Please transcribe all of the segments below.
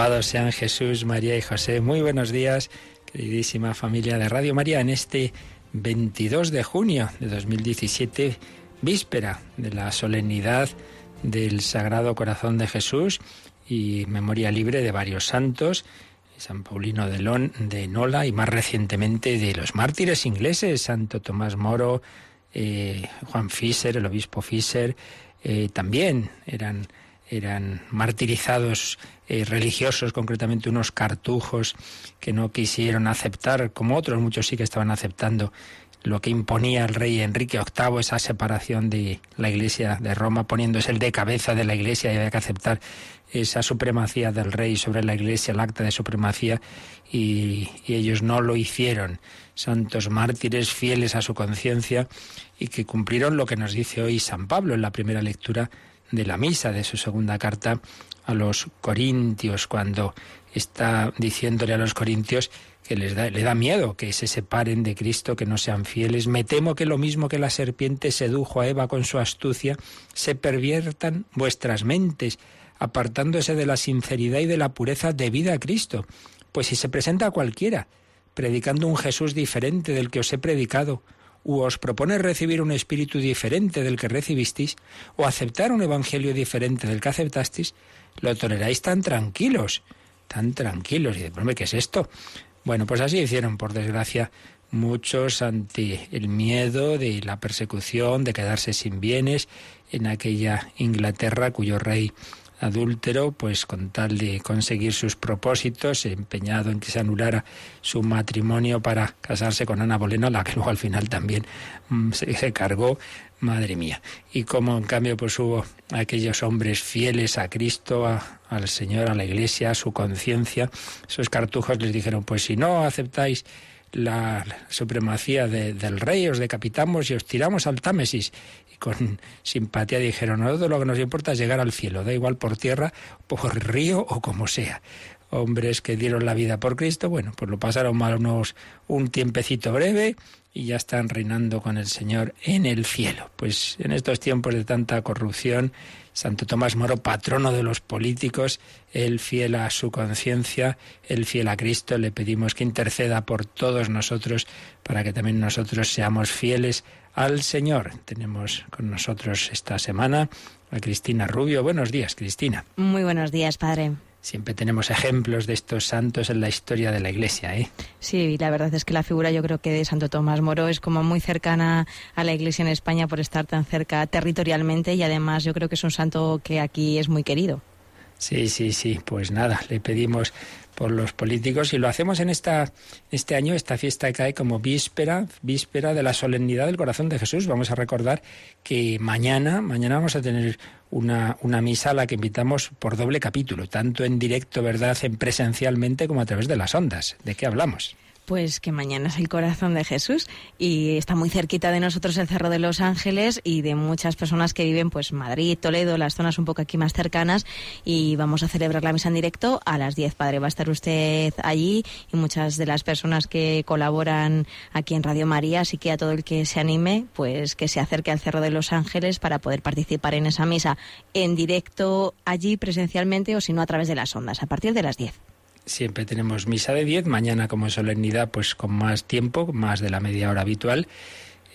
Sean Jesús, María y José. Muy buenos días, queridísima familia de Radio María, en este 22 de junio de 2017, víspera de la solemnidad del Sagrado Corazón de Jesús y memoria libre de varios santos, San Paulino de, Lon, de Nola y más recientemente de los mártires ingleses, Santo Tomás Moro, eh, Juan Fischer, el obispo Fischer, eh, también eran eran martirizados eh, religiosos, concretamente unos cartujos que no quisieron aceptar, como otros muchos sí que estaban aceptando lo que imponía el rey Enrique VIII, esa separación de la Iglesia de Roma, poniéndose el de cabeza de la Iglesia y había que aceptar esa supremacía del rey sobre la Iglesia, el acta de supremacía, y, y ellos no lo hicieron. Santos mártires fieles a su conciencia y que cumplieron lo que nos dice hoy San Pablo en la primera lectura de la misa de su segunda carta a los corintios, cuando está diciéndole a los corintios que les da, le da miedo que se separen de Cristo, que no sean fieles. Me temo que lo mismo que la serpiente sedujo a Eva con su astucia, se perviertan vuestras mentes, apartándose de la sinceridad y de la pureza debida a Cristo. Pues si se presenta a cualquiera, predicando un Jesús diferente del que os he predicado, u os propone recibir un espíritu diferente del que recibisteis, o aceptar un evangelio diferente del que aceptasteis, lo toleráis tan tranquilos, tan tranquilos. Y de hombre, ¿qué es esto? Bueno, pues así hicieron, por desgracia, muchos ante el miedo de la persecución, de quedarse sin bienes en aquella Inglaterra cuyo rey adúltero, pues con tal de conseguir sus propósitos, empeñado en que se anulara su matrimonio para casarse con Ana Bolena, la que luego al final también mm, se, cargó, madre mía. Y como en cambio pues hubo aquellos hombres fieles a Cristo, al Señor, a la Iglesia, a su conciencia, esos cartujos les dijeron, pues si no aceptáis la supremacía del rey, os decapitamos y os tiramos al Támesis con simpatía dijeron, no, todo lo que nos importa es llegar al cielo, da igual por tierra, por río o como sea. Hombres que dieron la vida por Cristo, bueno, pues lo pasaron mal unos un tiempecito breve y ya están reinando con el Señor en el cielo. Pues en estos tiempos de tanta corrupción, Santo Tomás Moro, patrono de los políticos, él fiel a su conciencia, él fiel a Cristo, le pedimos que interceda por todos nosotros para que también nosotros seamos fieles al Señor. Tenemos con nosotros esta semana a Cristina Rubio. Buenos días, Cristina. Muy buenos días, Padre. Siempre tenemos ejemplos de estos santos en la historia de la Iglesia, ¿eh? Sí, la verdad es que la figura yo creo que de Santo Tomás Moro es como muy cercana a la Iglesia en España por estar tan cerca territorialmente y además yo creo que es un santo que aquí es muy querido. Sí, sí, sí. Pues nada, le pedimos por los políticos y lo hacemos en esta este año esta fiesta que cae como víspera víspera de la solemnidad del corazón de Jesús. Vamos a recordar que mañana mañana vamos a tener una, una misa a la que invitamos por doble capítulo tanto en directo verdad en presencialmente como a través de las ondas. De qué hablamos pues que mañana es el corazón de Jesús y está muy cerquita de nosotros el Cerro de los Ángeles y de muchas personas que viven pues Madrid, Toledo, las zonas un poco aquí más cercanas y vamos a celebrar la misa en directo a las 10, padre. Va a estar usted allí y muchas de las personas que colaboran aquí en Radio María, así que a todo el que se anime, pues que se acerque al Cerro de los Ángeles para poder participar en esa misa en directo allí presencialmente o si no a través de las ondas a partir de las 10 siempre tenemos misa de 10, mañana como solemnidad pues con más tiempo, más de la media hora habitual.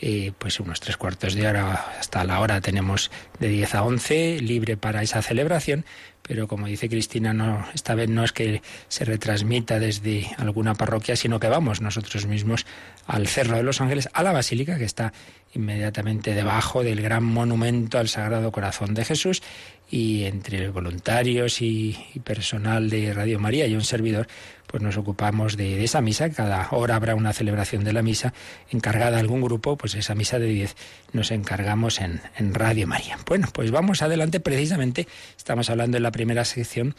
Eh, pues unos tres cuartos de hora hasta la hora tenemos de 10 a 11 libre para esa celebración, pero como dice Cristina, no, esta vez no es que se retransmita desde alguna parroquia, sino que vamos nosotros mismos al Cerro de los Ángeles, a la Basílica, que está inmediatamente debajo del gran monumento al Sagrado Corazón de Jesús, y entre voluntarios y, personal de Radio María y un servidor, pues nos ocupamos de, esa misa. Cada hora habrá una celebración de la misa encargada a algún grupo, pues esa misa de 10 nos encargamos en, Radio María. Bueno, pues vamos adelante. Precisamente estamos hablando en la primera sección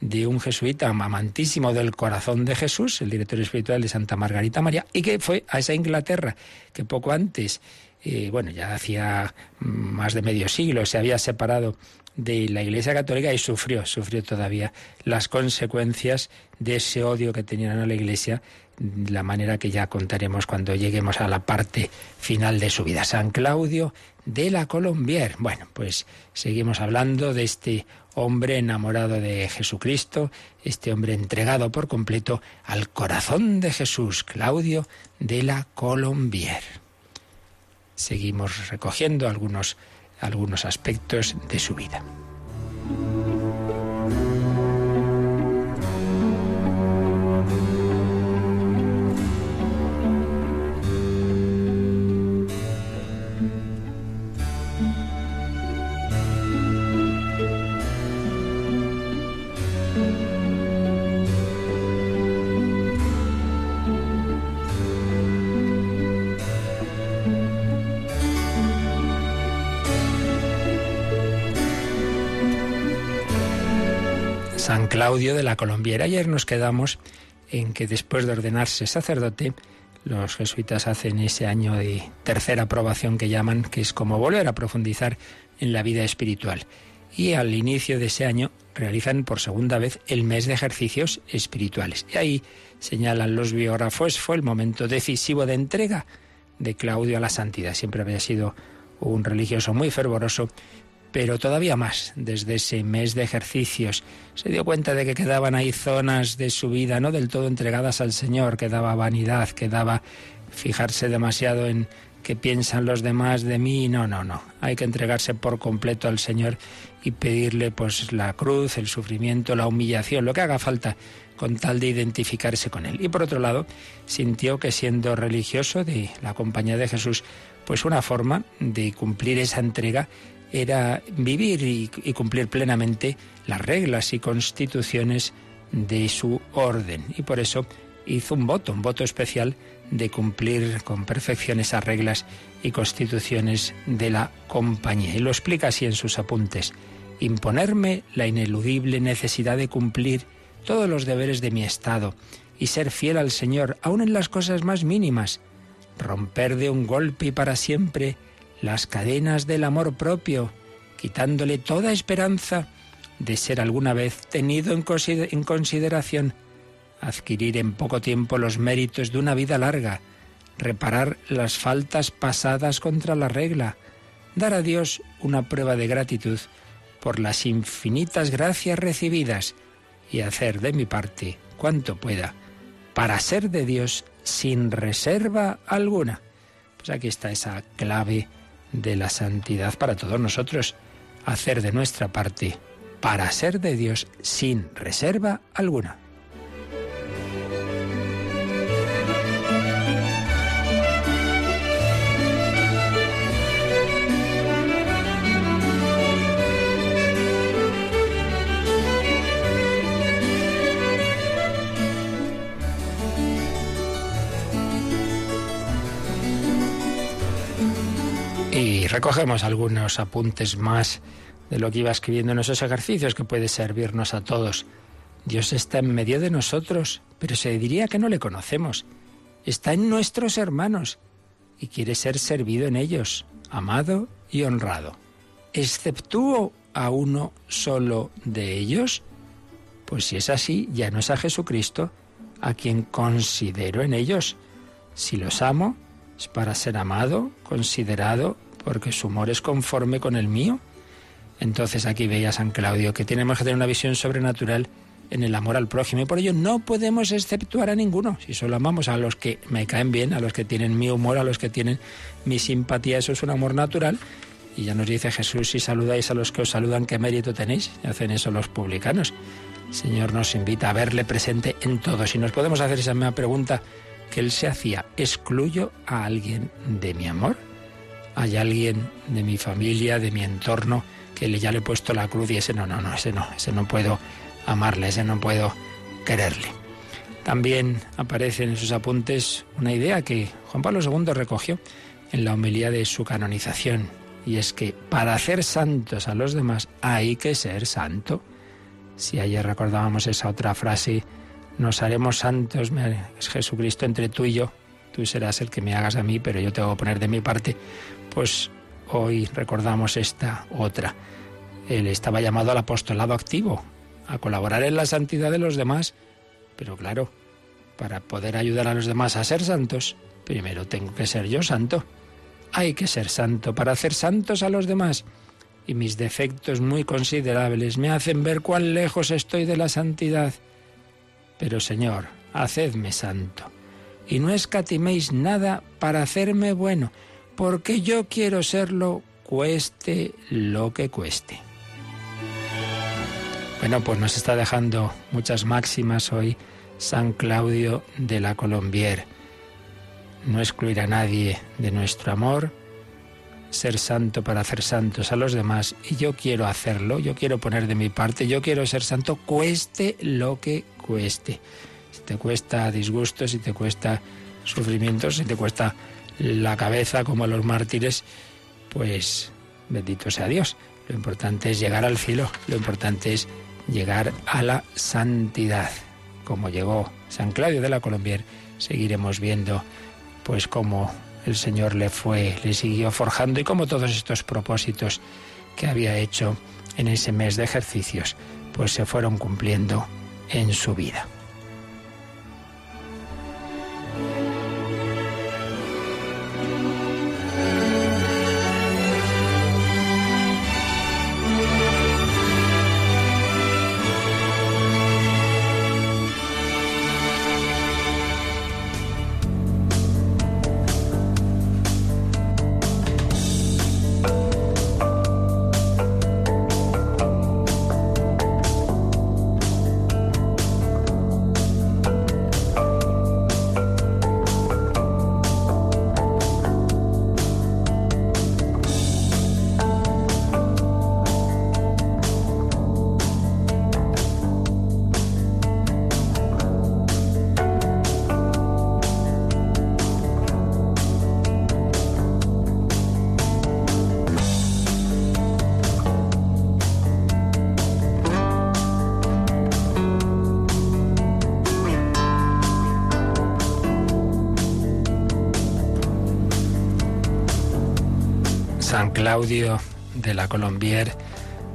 de un jesuita amantísimo del corazón de Jesús, el director espiritual de Santa Margarita María, y que fue a esa Inglaterra que poco antes, eh, bueno, ya hacía más de medio siglo, se había separado de la Iglesia Católica y sufrió, sufrió todavía las consecuencias de ese odio que tenían a la Iglesia, la manera que ya contaremos cuando lleguemos a la parte final de su vida. San Claudio de la Colombier. Bueno, pues seguimos hablando de este hombre enamorado de Jesucristo, este hombre entregado por completo al corazón de Jesús, Claudio de la Colombier. Seguimos recogiendo algunos, algunos aspectos de su vida. San Claudio de la Colombiera. Ayer nos quedamos en que después de ordenarse sacerdote, los jesuitas hacen ese año de tercera aprobación que llaman, que es como volver a profundizar en la vida espiritual. Y al inicio de ese año realizan por segunda vez el mes de ejercicios espirituales. Y ahí señalan los biógrafos, fue el momento decisivo de entrega de Claudio a la santidad. Siempre había sido un religioso muy fervoroso pero todavía más desde ese mes de ejercicios. Se dio cuenta de que quedaban ahí zonas de su vida no del todo entregadas al Señor, quedaba vanidad, quedaba fijarse demasiado en qué piensan los demás de mí. No, no, no. Hay que entregarse por completo al Señor y pedirle pues la cruz, el sufrimiento, la humillación, lo que haga falta con tal de identificarse con él. Y por otro lado, sintió que siendo religioso de la compañía de Jesús, pues una forma de cumplir esa entrega era vivir y, cumplir plenamente las reglas y constituciones de su orden. Y por eso hizo un voto, un voto especial de cumplir con perfección esas reglas y constituciones de la compañía. Y lo explica así en sus apuntes. Imponerme la ineludible necesidad de cumplir todos los deberes de mi Estado y ser fiel al Señor, aun en las cosas más mínimas. Romper de un golpe y para siempre las cadenas del amor propio, quitándole toda esperanza de ser alguna vez tenido en consideración, adquirir en poco tiempo los méritos de una vida larga, reparar las faltas pasadas contra la regla, dar a Dios una prueba de gratitud por las infinitas gracias recibidas y hacer de mi parte cuanto pueda para ser de Dios sin reserva alguna. Pues aquí está esa clave de la santidad para todos nosotros, hacer de nuestra parte para ser de Dios sin reserva alguna. Recogemos algunos apuntes más de lo que iba escribiendo en esos ejercicios que puede servirnos a todos. Dios está en medio de nosotros, pero se diría que no le conocemos. Está en nuestros hermanos y quiere ser servido en ellos, amado y honrado. ¿Exceptúo a uno solo de ellos? Pues si es así, ya no es a Jesucristo a quien considero en ellos. Si los amo, es para ser amado, considerado porque su humor es conforme con el mío. Entonces aquí veía San Claudio que tenemos que tener una visión sobrenatural en el amor al prójimo y por ello no podemos exceptuar a ninguno. Si solo amamos a los que me caen bien, a los que tienen mi humor, a los que tienen mi simpatía, eso es un amor natural. Y ya nos dice Jesús, si saludáis a los que os saludan, ¿qué mérito tenéis? Y hacen eso los publicanos. El Señor nos invita a verle presente en todo. Si nos podemos hacer esa misma pregunta que Él se hacía, ¿excluyo a alguien de mi amor? Hay alguien de mi familia, de mi entorno, que ya le he puesto la cruz y ese no, no, no, ese no, ese no puedo amarle, ese no puedo quererle. También aparece en sus apuntes una idea que Juan Pablo II recogió en la homilía de su canonización, y es que para hacer santos a los demás hay que ser santo. Si ayer recordábamos esa otra frase, nos haremos santos, es Jesucristo entre tú y yo, tú serás el que me hagas a mí, pero yo tengo que poner de mi parte, pues hoy recordamos esta otra. Él estaba llamado al apostolado activo, a colaborar en la santidad de los demás, pero claro, para poder ayudar a los demás a ser santos, primero tengo que ser yo santo. Hay que ser santo para hacer santos a los demás. Y mis defectos muy considerables me hacen ver cuán lejos estoy de la santidad. Pero Señor, hacedme santo. Y no escatiméis nada para hacerme bueno, porque yo quiero serlo cueste lo que cueste. Bueno, pues nos está dejando muchas máximas hoy San Claudio de la Colombier no excluir a nadie de nuestro amor, ser santo para hacer santos a los demás y yo quiero hacerlo, yo quiero poner de mi parte, yo quiero ser santo cueste lo que cueste. Si te cuesta disgusto, si te cuesta sufrimiento, si te cuesta la cabeza como los mártires, pues bendito sea Dios. Lo importante es llegar al cielo, lo importante es llegar a la santidad. Como llegó San Claudio de la Colombier, seguiremos viendo pues cómo el Señor le fue, le siguió forjando y cómo todos estos propósitos que había hecho en ese mes de ejercicios, pues se fueron cumpliendo en su vida. Claudio de la Colombier,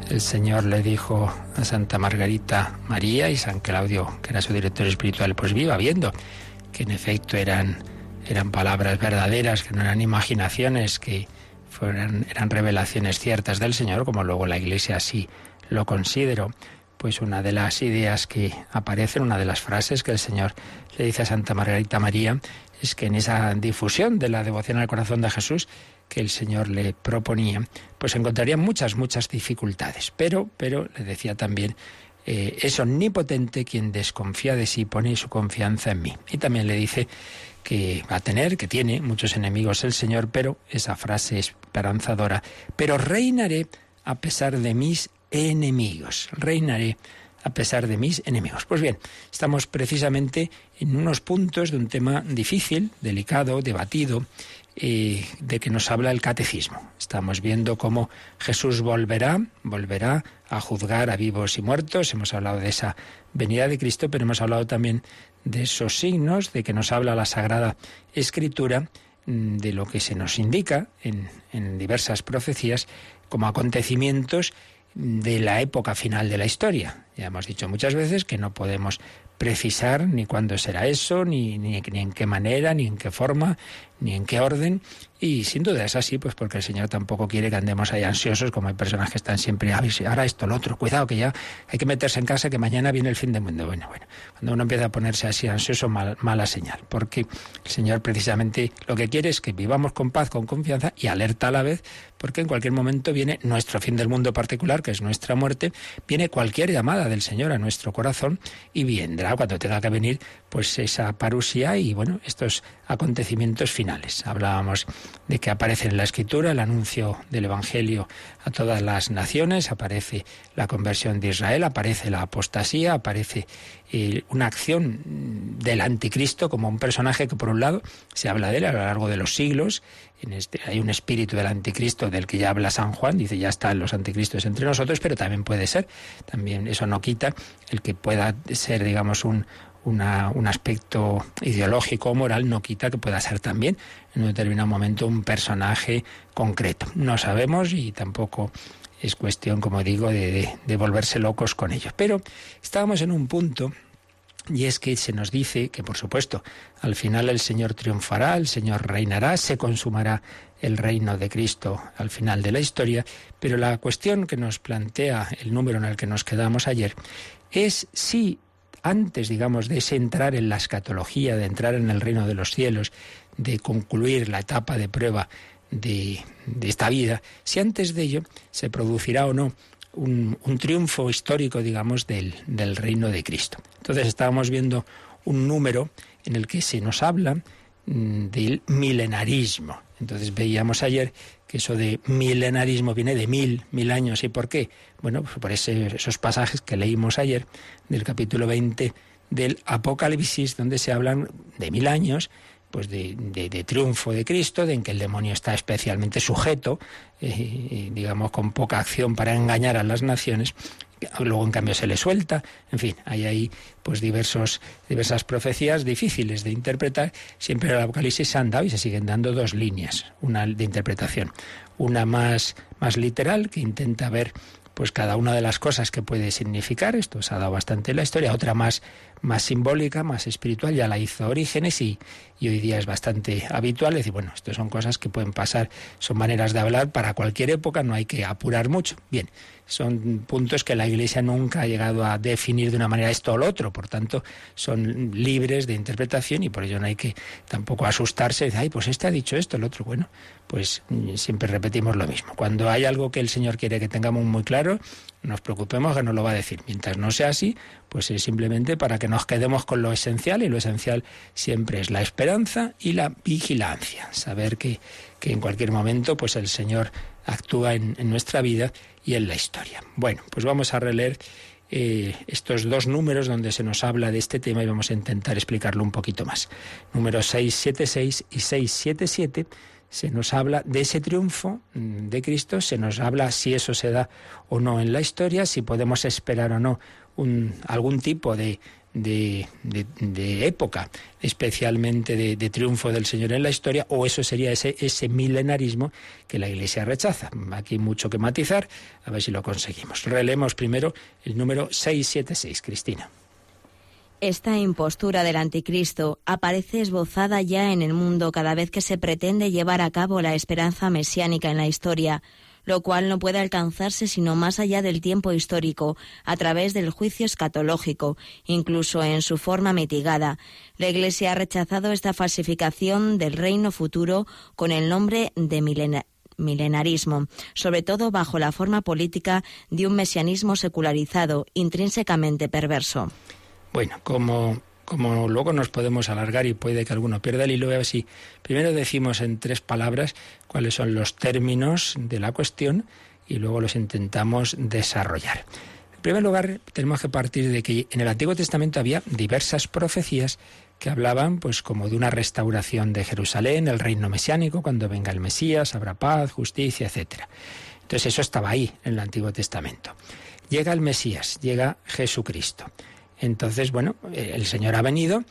el Señor le dijo a Santa Margarita María y San Claudio, que era su director espiritual, pues viva viendo que en efecto eran, eran palabras verdaderas, que no eran imaginaciones, que fueran, eran revelaciones ciertas del Señor, como luego la Iglesia así lo consideró. Pues una de las ideas que aparece, una de las frases que el Señor le dice a Santa Margarita María, es que en esa difusión de la devoción al corazón de Jesús que el Señor le proponía, pues encontraría muchas, muchas dificultades. Pero, pero le decía también, eh, es omnipotente quien desconfía de sí, pone su confianza en mí. Y también le dice que va a tener, que tiene muchos enemigos el Señor, pero esa frase esperanzadora, pero reinaré a pesar de mis enemigos, reinaré a pesar de mis enemigos. Pues bien, estamos precisamente en unos puntos de un tema difícil, delicado, debatido, de que nos habla el catecismo. Estamos viendo cómo Jesús volverá, volverá a juzgar a vivos y muertos. Hemos hablado de esa venida de Cristo, pero hemos hablado también de esos signos de que nos habla la Sagrada Escritura, mm, de lo que se nos indica en, en diversas profecías como acontecimientos de la época final de la historia. Ya hemos dicho muchas veces que no podemos precisar ni cuándo será eso, ni, ni, en qué manera, ni en qué forma, ni en qué orden. Y sin duda es así, pues porque el Señor tampoco quiere que andemos ahí ansiosos, como hay personas que están siempre, ahora esto, lo otro, cuidado que ya hay que meterse en casa, que mañana viene el fin del mundo. Bueno, bueno, cuando uno empieza a ponerse así ansioso, mala señal, porque el Señor precisamente lo que quiere es que vivamos con paz, con confianza y alerta a la vez, porque en cualquier momento viene nuestro fin del mundo particular, que es nuestra muerte, viene cualquier llamada del Señor a nuestro corazón y vendrá cuando tenga que venir, pues esa parusia y bueno, estos acontecimientos finales. Hablábamos de que aparece en la escritura el anuncio del Evangelio a todas las naciones, aparece la conversión de Israel, aparece la apostasía, aparece eh, una acción del anticristo como un personaje que por un lado se habla de él a lo largo de los siglos. En este, hay un espíritu del anticristo del que ya habla San Juan, dice ya están los anticristos entre nosotros, pero también puede ser, también eso no quita el que pueda ser, digamos, un, un aspecto ideológico o moral, no quita que pueda ser también en un determinado momento un personaje concreto. No sabemos y tampoco es cuestión, como digo, de, de, volverse locos con ellos. Pero estábamos en un punto y es que se nos dice que, por supuesto, al final el Señor triunfará, el Señor reinará, se consumará el reino de Cristo al final de la historia, pero la cuestión que nos plantea el número en el que nos quedamos ayer es si antes, digamos, de ese entrar en la escatología, de entrar en el reino de los cielos, de concluir la etapa de prueba de, esta vida, si antes de ello se producirá o no un, triunfo histórico, digamos, del, del, reino de Cristo. Entonces estábamos viendo un número en el que se nos habla mm, del milenarismo. Entonces veíamos ayer eso de milenarismo viene de mil, mil años. ¿Y por qué? Bueno, pues por esos pasajes que leímos ayer del capítulo 20 del Apocalipsis, donde se hablan de mil años, pues de, triunfo de Cristo, de en que el demonio está especialmente sujeto, eh, digamos, con poca acción para engañar a las naciones, luego en cambio se le suelta, en fin, hay ahí pues diversos, diversas profecías difíciles de interpretar, siempre el Apocalipsis se han dado y se siguen dando dos líneas, una de interpretación, una más, más literal que intenta ver pues cada una de las cosas que puede significar, esto se ha dado bastante en la historia, otra más, más simbólica, más espiritual, ya la hizo Orígenes y, y hoy día es bastante habitual. Es decir, bueno, esto son cosas que pueden pasar, son maneras de hablar para cualquier época, no hay que apurar mucho. Bien, son puntos que la Iglesia nunca ha llegado a definir de una manera esto o lo otro, por tanto son libres de interpretación y por ello no hay que tampoco asustarse de, ay, pues este ha dicho esto, el otro, bueno, pues mm, siempre repetimos lo mismo. Cuando hay algo que el Señor quiere que tengamos muy claro, nos preocupemos que no lo va a decir. Mientras no sea así, pues es simplemente para que nos quedemos con lo esencial y lo esencial siempre es la esperanza y la vigilancia, saber que, que en cualquier momento pues el Señor actúa en, nuestra vida y en la historia. Bueno, pues vamos a releer eh, estos dos números donde se nos habla de este tema y vamos a intentar explicarlo un poquito más. Números 676 y 677 se nos habla de ese triunfo mm, de Cristo, se nos habla si eso se da o no en la historia, si podemos esperar o no un, algún tipo de, de, de, época, especialmente de, triunfo del Señor en la historia, o eso sería ese, ese milenarismo que la Iglesia rechaza. Aquí mucho que matizar, a ver si lo conseguimos. Relemos primero el número 676, Cristina. Esta impostura del anticristo aparece esbozada ya en el mundo cada vez que se pretende llevar a cabo la esperanza mesiánica en la historia lo cual no puede alcanzarse sino más allá del tiempo histórico, a través del juicio escatológico, incluso en su forma mitigada. La Iglesia ha rechazado esta falsificación del reino futuro con el nombre de milenarismo, sobre todo bajo la forma política de un mesianismo secularizado, intrínsecamente perverso. Bueno, como como luego nos podemos alargar y puede que alguno pierda el hilo, a ver si primero decimos en tres palabras cuáles son los términos de la cuestión y luego los intentamos desarrollar. En primer lugar, tenemos que partir de que en el Antiguo Testamento había diversas profecías que hablaban pues como de una restauración de Jerusalén, el reino mesiánico, cuando venga el Mesías, habrá paz, justicia, etc. Entonces eso estaba ahí en el Antiguo Testamento. Llega el Mesías, llega Jesucristo. Entonces, bueno, el Señor ha venido,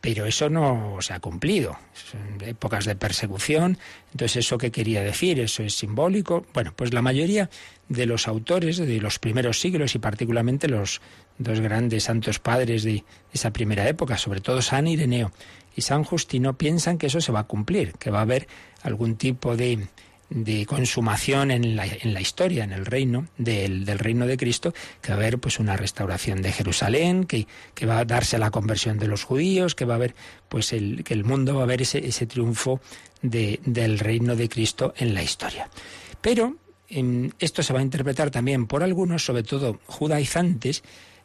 pero eso no se ha cumplido. Son épocas de persecución. Entonces, ¿eso qué quería decir? ¿Eso es simbólico? Bueno, pues la mayoría de los autores de los primeros siglos y particularmente los dos grandes santos padres de esa primera época, sobre todo San Ireneo y San Justino, piensan que eso se va a cumplir, que va a haber algún tipo de de consumación en la, en la historia, en el reino del, del, reino de Cristo, que va a haber pues una restauración de Jerusalén, que, que, va a darse la conversión de los judíos, que va a haber pues el, que el mundo va a ver ese, ese triunfo de, del reino de Cristo en la historia. Pero esto se va a interpretar también por algunos, sobre todo judaizantes,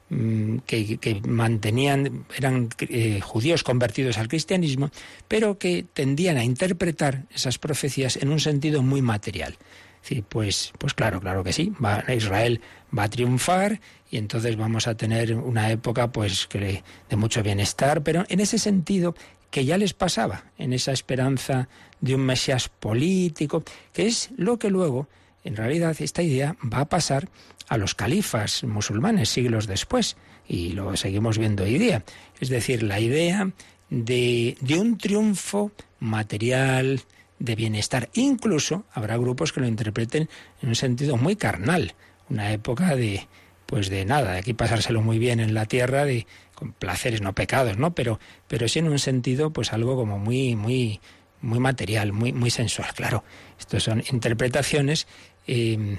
Mm, que, mantenían, eran eh, judíos convertidos al cristianismo, pero que tendían a interpretar esas profecías en un sentido muy material. Sí, pues, pues claro, claro que sí. Va, Israel va a triunfar y entonces vamos a tener una época pues que de mucho bienestar, pero en ese sentido que ya les pasaba, en esa esperanza de un Mesías político, que es lo que luego, en realidad, esta idea va a pasar a los califas musulmanes siglos después, y lo seguimos viendo hoy día. Es decir, la idea de, de un triunfo material, de bienestar. Incluso habrá grupos que lo interpreten en un sentido muy carnal, una época de pues de nada, de aquí pasárselo muy bien en la tierra, de con placeres, no pecados, ¿no? Pero, pero sí en un sentido, pues algo como muy, muy, muy material, muy, muy sensual. Claro, estas son interpretaciones eh,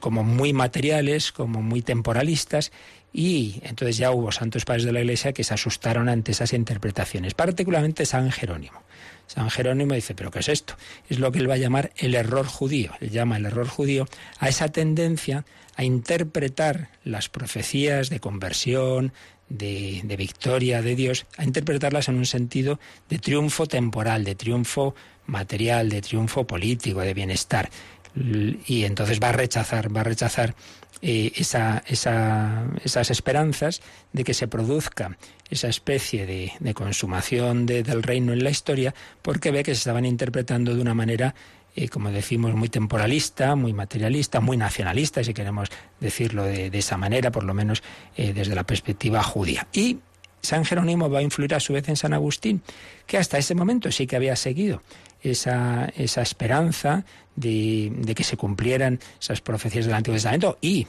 como muy materiales, como muy temporalistas, y entonces ya hubo santos padres de la Iglesia que se asustaron ante esas interpretaciones, particularmente San Jerónimo. San Jerónimo dice, pero ¿qué es esto? Es lo que él va a llamar el error judío. Él llama el error judío a esa tendencia a interpretar las profecías de conversión, de, victoria de Dios, a interpretarlas en un sentido de triunfo temporal, de triunfo material, de triunfo político, de bienestar. Y entonces va a rechazar, va a rechazar eh, esa, esas esperanzas de que se produzca esa especie de, consumación del reino en la historia, porque ve que se estaban interpretando de una manera eh, como decimos, muy temporalista, muy materialista, muy nacionalista, si queremos decirlo de, esa manera, por lo menos eh, desde la perspectiva judía. Y San Jerónimo va a influir a su vez en San Agustín, que hasta ese momento sí que había seguido esa, esa esperanza de, de, que se cumplieran esas profecías del Antiguo Testamento y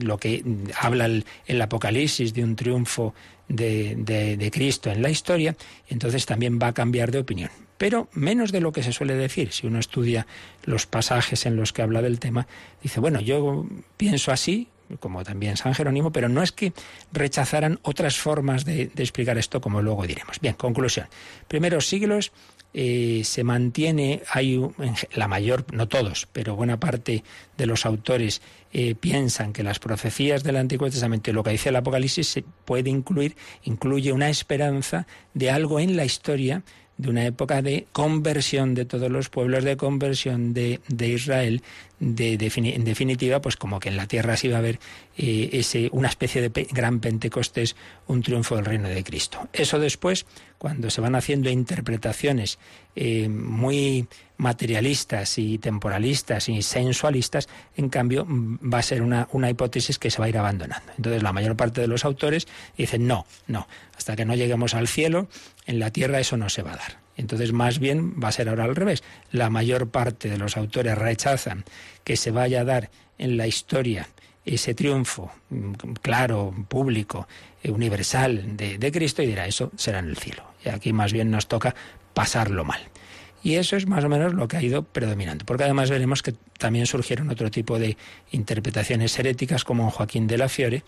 lo que habla el, Apocalipsis de un triunfo de, de, Cristo en la historia, entonces también va a cambiar de opinión. Pero menos de lo que se suele decir. Si uno estudia los pasajes en los que habla del tema, dice, bueno, yo pienso así, como también San Jerónimo, pero no es que rechazaran otras formas de, explicar esto, como luego diremos. Bien, conclusión. Primeros siglos eh, se mantiene, hay la mayor, no todos, pero buena parte de los autores eh, piensan que las profecías del Antiguo Testamento y lo que dice el Apocalipsis se puede incluir, incluye una esperanza de algo en la historia de una época de conversión de todos los pueblos, de conversión de, de Israel, de, en definitiva, pues como que en la tierra se iba a ver eh, ese, una especie de gran Pentecostés, un triunfo del reino de Cristo. Eso después, cuando se van haciendo interpretaciones eh, muy materialistas y temporalistas y sensualistas, en cambio mm, va a ser una, una hipótesis que se va a ir abandonando. Entonces la mayor parte de los autores dicen no, no, hasta que no lleguemos al cielo, en la tierra eso no se va a dar. Entonces, más bien va a ser ahora al revés. La mayor parte de los autores rechazan que se vaya a dar en la historia ese triunfo mm, claro, público, eh, universal de, Cristo y dirá, eso será en el cielo. Y aquí más bien nos toca pasarlo mal. Y eso es más o menos lo que ha ido predominando, porque además veremos que también surgieron otro tipo de interpretaciones heréticas como Joaquín de la Fiore,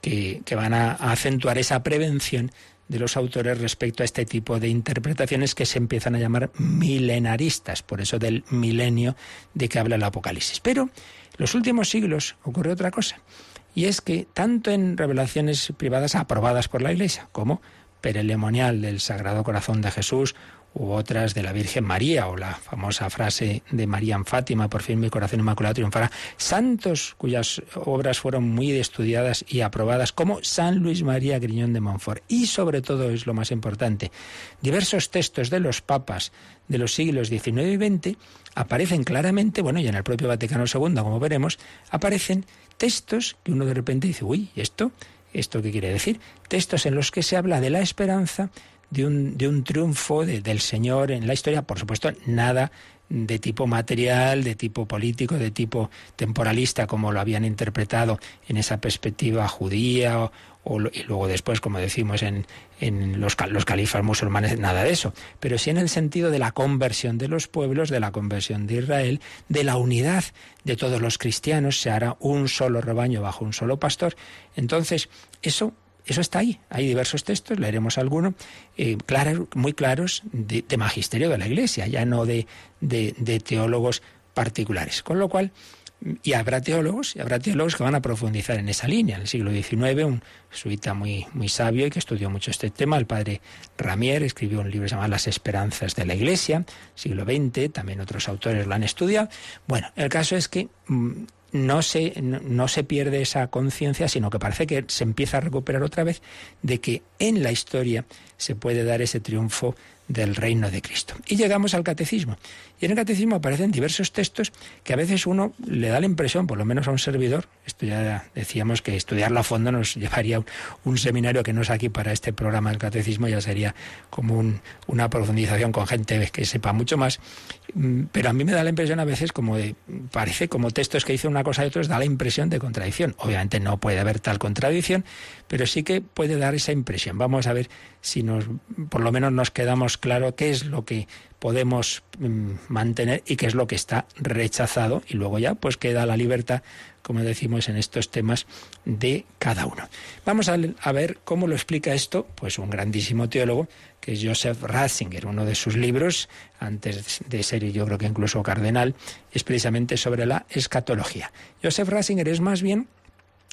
que, van a acentuar esa prevención de los autores respecto a este tipo de interpretaciones que se empiezan a llamar milenaristas, por eso del milenio de que habla el Apocalipsis. Pero en los últimos siglos ocurrió otra cosa, y es que tanto en revelaciones privadas aprobadas por la Iglesia como perelemonial del Sagrado Corazón de Jesús u otras de la Virgen María, o la famosa frase de María en Fátima, por fin mi corazón inmaculado triunfará, santos cuyas obras fueron muy estudiadas y aprobadas, como San Luis María Griñón de Montfort. Y sobre todo es lo más importante, diversos textos de los papas de los siglos XIX y XX aparecen claramente, bueno, y en el propio Vaticano II, como veremos, aparecen textos que uno de repente dice, uy, ¿esto? ¿Esto qué quiere decir? Textos en los que se habla de la esperanza de un, de un triunfo del Señor en la historia, por supuesto, nada de tipo material, de tipo político, de tipo temporalista, como lo habían interpretado en esa perspectiva judía, o, y luego después, como decimos en, en los, los califas musulmanes, nada de eso, pero sí en el sentido de la conversión de los pueblos, de la conversión de Israel, de la unidad de todos los cristianos, se hará un solo rebaño bajo un solo pastor. Entonces, eso eso está ahí. Hay diversos textos, leeremos alguno, eh, muy claros de, magisterio de la Iglesia, ya no de, de, teólogos particulares. Con lo cual, Y habrá teólogos, y habrá teólogos que van a profundizar en esa línea. En el siglo XIX, un jesuita muy, muy sabio y que estudió mucho este tema, el padre Ramier, escribió un libro llamado Las esperanzas de la Iglesia, siglo XX, también otros autores lo han estudiado. Bueno, el caso es que mm, no se, no, se pierde esa conciencia, sino que parece que se empieza a recuperar otra vez de que en la historia se puede dar ese triunfo del reino de Cristo. Y llegamos al catecismo. Y en el catecismo aparecen diversos textos que a veces uno le da la impresión, por lo menos a un servidor, esto ya decíamos que estudiarlo a fondo nos llevaría un, seminario que no es aquí para este programa del catecismo, ya sería como una profundización con gente que sepa mucho más. Mm, pero a mí me da la impresión a veces como de, parece como textos que dicen una cosa y otros, da la impresión de contradicción. Obviamente no puede haber tal contradicción, pero sí que puede dar esa impresión. Vamos a ver si nos, por lo menos nos quedamos claro qué es lo que podemos mm, mantener y qué es lo que está rechazado y luego ya pues queda la libertad como decimos en estos temas de cada uno. Vamos a, ver cómo lo explica esto, pues un grandísimo teólogo que es Joseph Ratzinger. Uno de sus libros, antes de ser yo creo que incluso cardenal, es precisamente sobre la escatología. Joseph Ratzinger es más bien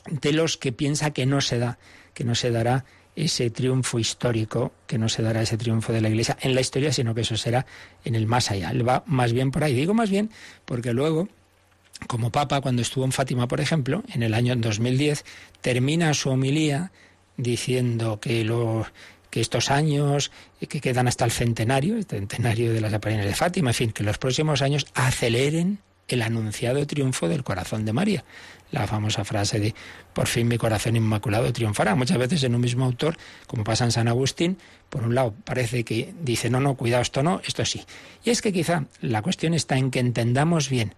de los que piensa que no se da, que no se dará ese triunfo histórico, que no se dará ese triunfo de la Iglesia en la historia, sino que eso será en el más allá. Él va más bien por ahí. Digo más bien porque luego, como Papa, cuando estuvo en Fátima, por ejemplo, en el año 2010, termina su homilía diciendo que los que estos años que quedan hasta el centenario, el centenario de las apariciones de Fátima, en fin, que los próximos años aceleren el anunciado triunfo del corazón de María la famosa frase de por fin mi corazón inmaculado triunfará. Muchas veces en un mismo autor, como pasa en San Agustín, por un lado parece que dice no, no, cuidado, esto no, esto sí. Y es que quizá la cuestión está en que entendamos bien,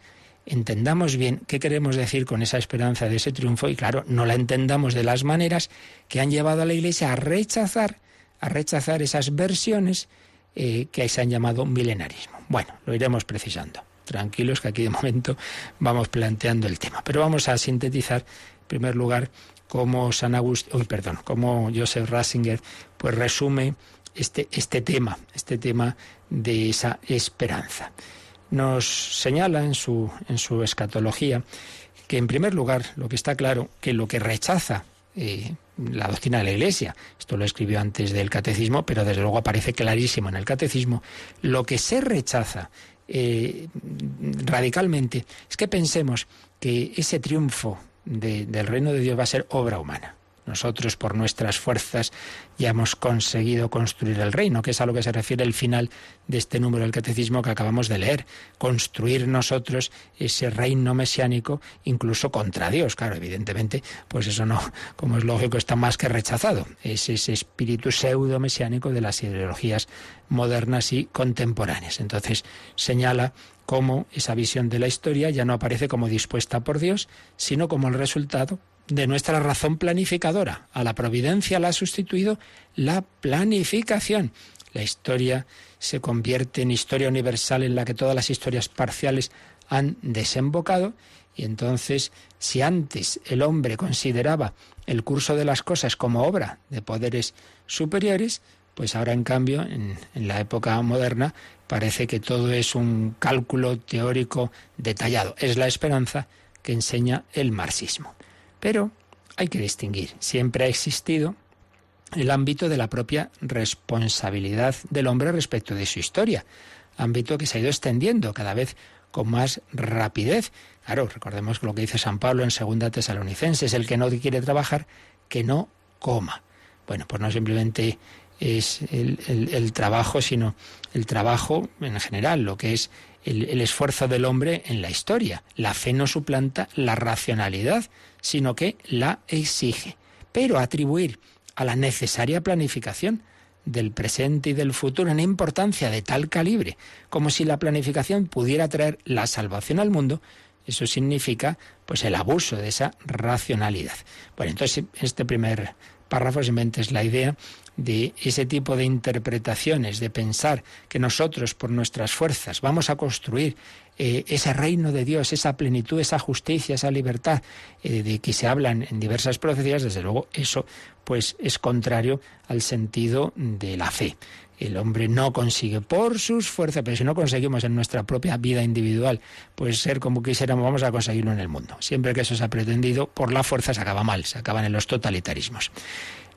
entendamos bien qué queremos decir con esa esperanza de ese triunfo y claro, no la entendamos de las maneras que han llevado a la Iglesia a rechazar, a rechazar esas versiones eh, que se han llamado milenarismo. Bueno, lo iremos precisando tranquilos que aquí de momento vamos planteando el tema. Pero vamos a sintetizar, en primer lugar, cómo San Agustín, perdón, cómo Joseph Ratzinger pues resume este, este tema, este tema de esa esperanza. Nos señala en su, en su escatología que en primer lugar lo que está claro que lo que rechaza eh, la doctrina de la Iglesia, esto lo escribió antes del catecismo, pero desde luego aparece clarísimo en el catecismo, lo que se rechaza eh, radicalmente es que pensemos que ese triunfo del reino de Dios va a ser obra humana. Nosotros por nuestras fuerzas ya hemos conseguido construir el reino, que es a lo que se refiere el final de este número del catecismo que acabamos de leer. Construir nosotros ese reino mesiánico incluso contra Dios. Claro, evidentemente, pues eso no, como es lógico, está más que rechazado. Es ese espíritu pseudo mesiánico de las ideologías modernas y contemporáneas. Entonces señala cómo esa visión de la historia ya no aparece como dispuesta por Dios, sino como el resultado de nuestra razón planificadora. A la providencia la ha sustituido la planificación. La historia se convierte en historia universal en la que todas las historias parciales han desembocado y entonces si antes el hombre consideraba el curso de las cosas como obra de poderes superiores, pues ahora en cambio en, en la época moderna parece que todo es un cálculo teórico detallado. Es la esperanza que enseña el marxismo. Pero hay que distinguir, siempre ha existido el ámbito de la propia responsabilidad del hombre respecto de su historia, ámbito que se ha ido extendiendo cada vez con más rapidez. Claro, recordemos lo que dice San Pablo en Segunda Tesalonicenses, el que no quiere trabajar, que no coma. Bueno, pues no simplemente es el, trabajo, sino el trabajo en general, lo que es el esfuerzo del hombre en la historia. La fe no suplanta la racionalidad, sino que la exige. Pero atribuir a la necesaria planificación del presente y del futuro una importancia de tal calibre como si la planificación pudiera traer la salvación al mundo, eso significa pues el abuso de esa racionalidad. Bueno, entonces este primer párrafo simplemente es la idea de ese tipo de interpretaciones, de pensar que nosotros por nuestras fuerzas vamos a construir eh, ese reino de Dios, esa plenitud, esa justicia, esa libertad eh, de que se hablan en diversas profecías, desde luego eso pues es contrario al sentido de la fe. El hombre no consigue por sus fuerzas, pero si no conseguimos en nuestra propia vida individual, pues ser como quisiéramos, vamos a conseguirlo en el mundo. Siempre que eso se ha pretendido, por la fuerza se acaba mal, se acaban en los totalitarismos.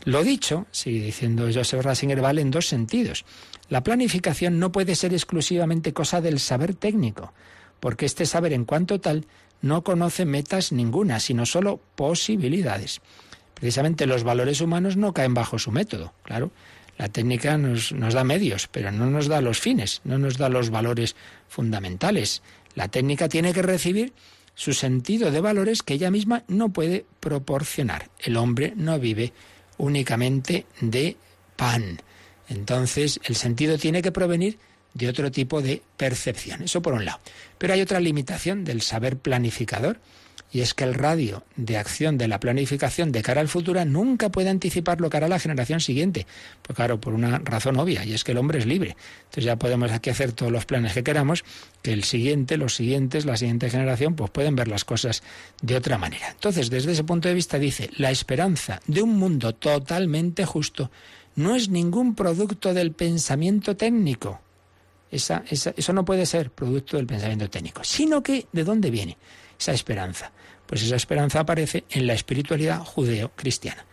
Lo dicho, sigue diciendo Joseph Ratzinger, vale en dos sentidos. La planificación no puede ser exclusivamente cosa del saber técnico, porque este saber en cuanto tal no conoce metas ninguna, sino solo posibilidades. Precisamente los valores humanos no caen bajo su método, claro. La técnica nos, nos da medios, pero no nos da los fines, no nos da los valores fundamentales. La técnica tiene que recibir su sentido de valores que ella misma no puede proporcionar. El hombre no vive únicamente de pan. Entonces, el sentido tiene que provenir de otro tipo de percepción. Eso por un lado. Pero hay otra limitación del saber planificador y es que el radio de acción de la planificación de cara al futuro nunca puede anticipar lo que hará la generación siguiente. Pues claro, por una razón obvia, y es que el hombre es libre. Entonces ya podemos aquí hacer todos los planes que queramos, que el siguiente, los siguientes, la siguiente generación, pues pueden ver las cosas de otra manera. Entonces, desde ese punto de vista dice, la esperanza de un mundo totalmente justo no es ningún producto del pensamiento técnico. eso no puede ser producto del pensamiento técnico, sino que ¿de dónde viene esa esperanza? Pues esa esperanza aparece en la espiritualidad judeo-cristiana.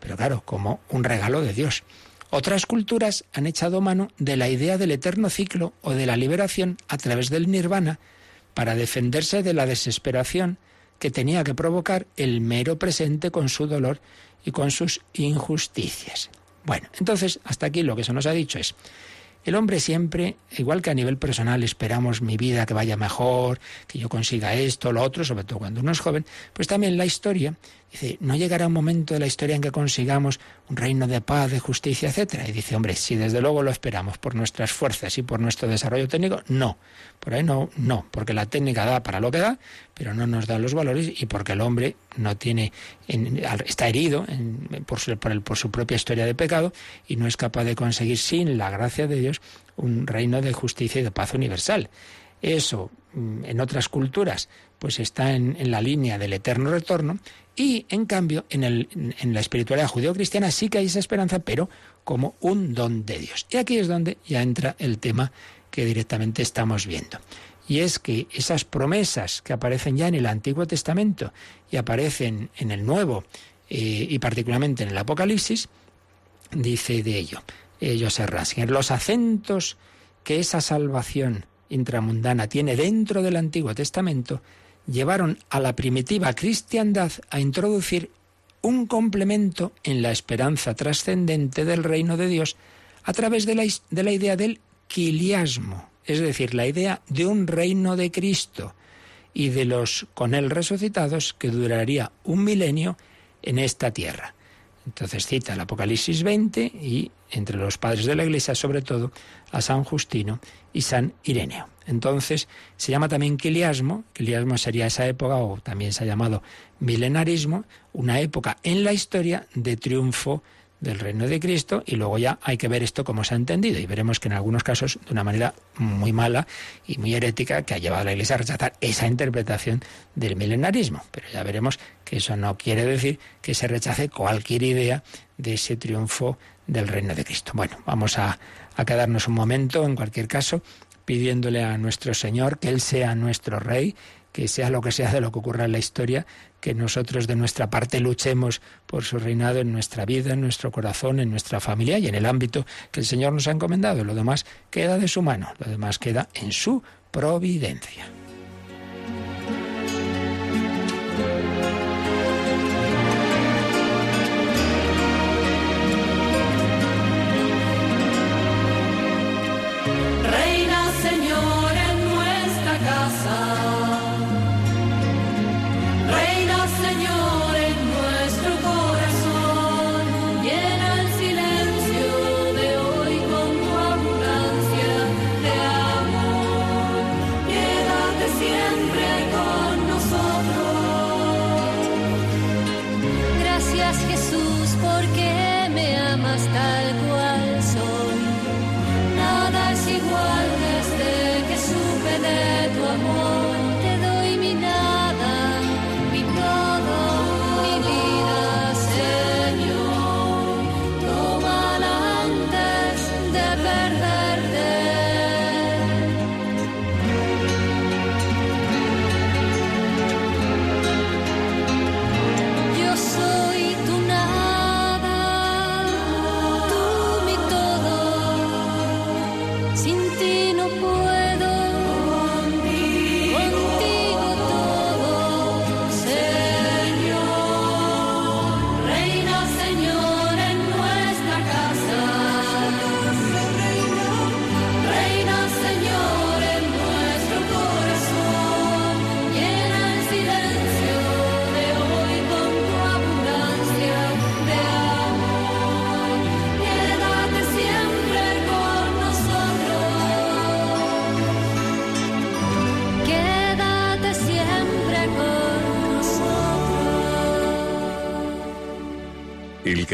Pero claro, como un regalo de Dios. Otras culturas han echado mano de la idea del eterno ciclo o de la liberación a través del nirvana para defenderse de la desesperación que tenía que provocar el mero presente con su dolor y con sus injusticias. Bueno, entonces hasta aquí lo que se nos ha dicho es, el hombre siempre, igual que a nivel personal, esperamos mi vida que vaya mejor, que yo consiga esto, lo otro, sobre todo cuando uno es joven, pues también la historia Dice, no llegará un momento de la historia en que consigamos un reino de paz, de justicia, etcétera. Y dice, hombre, si desde luego lo esperamos por nuestras fuerzas y por nuestro desarrollo técnico, no. Por ahí no, no, porque la técnica da para lo que da, pero no nos da los valores y porque el hombre no tiene, está herido por, su, por, por su propia historia de pecado y no es capaz de conseguir sin la gracia de Dios un reino de justicia y de paz universal. Eso mm, en otras culturas pues está en, la línea del eterno retorno y en cambio en, el, en la espiritualidad judeo-cristiana sí que hay esa esperanza, pero como un don de Dios. Y aquí es donde ya entra el tema que directamente estamos viendo. Y es que esas promesas que aparecen ya en el Antiguo Testamento y aparecen en el Nuevo eh, y particularmente en el Apocalipsis, dice de ello ellos en los acentos que esa salvación intramundana tiene dentro del Antiguo Testamento llevaron a la primitiva cristiandad a introducir un complemento en la esperanza trascendente del reino de Dios a través de la, de la idea del quiliasmo, es decir, la idea de un reino de Cristo y de los con él resucitados que duraría un milenio en esta tierra. Entonces cita el Apocalipsis 20 y entre los padres de la Iglesia, sobre todo, a San Justino y San Ireneo. Entonces se llama también quiliasmo, quiliasmo sería esa época, o también se ha llamado milenarismo, una época en la historia de triunfo del reino de Cristo y luego ya hay que ver esto cómo se ha entendido y veremos que en algunos casos de una manera muy mala y muy herética que ha llevado a la Iglesia a rechazar esa interpretación del milenarismo. Pero ya veremos que eso no quiere decir que se rechace cualquier idea de ese triunfo del reino de Cristo. Bueno, vamos a quedarnos un momento en cualquier caso pidiéndole a nuestro Señor que Él sea nuestro Rey que sea lo que sea de lo que ocurra en la historia, que nosotros de nuestra parte luchemos por su reinado en nuestra vida, en nuestro corazón, en nuestra familia y en el ámbito que el Señor nos ha encomendado. Lo demás queda de su mano, lo demás queda en su providencia.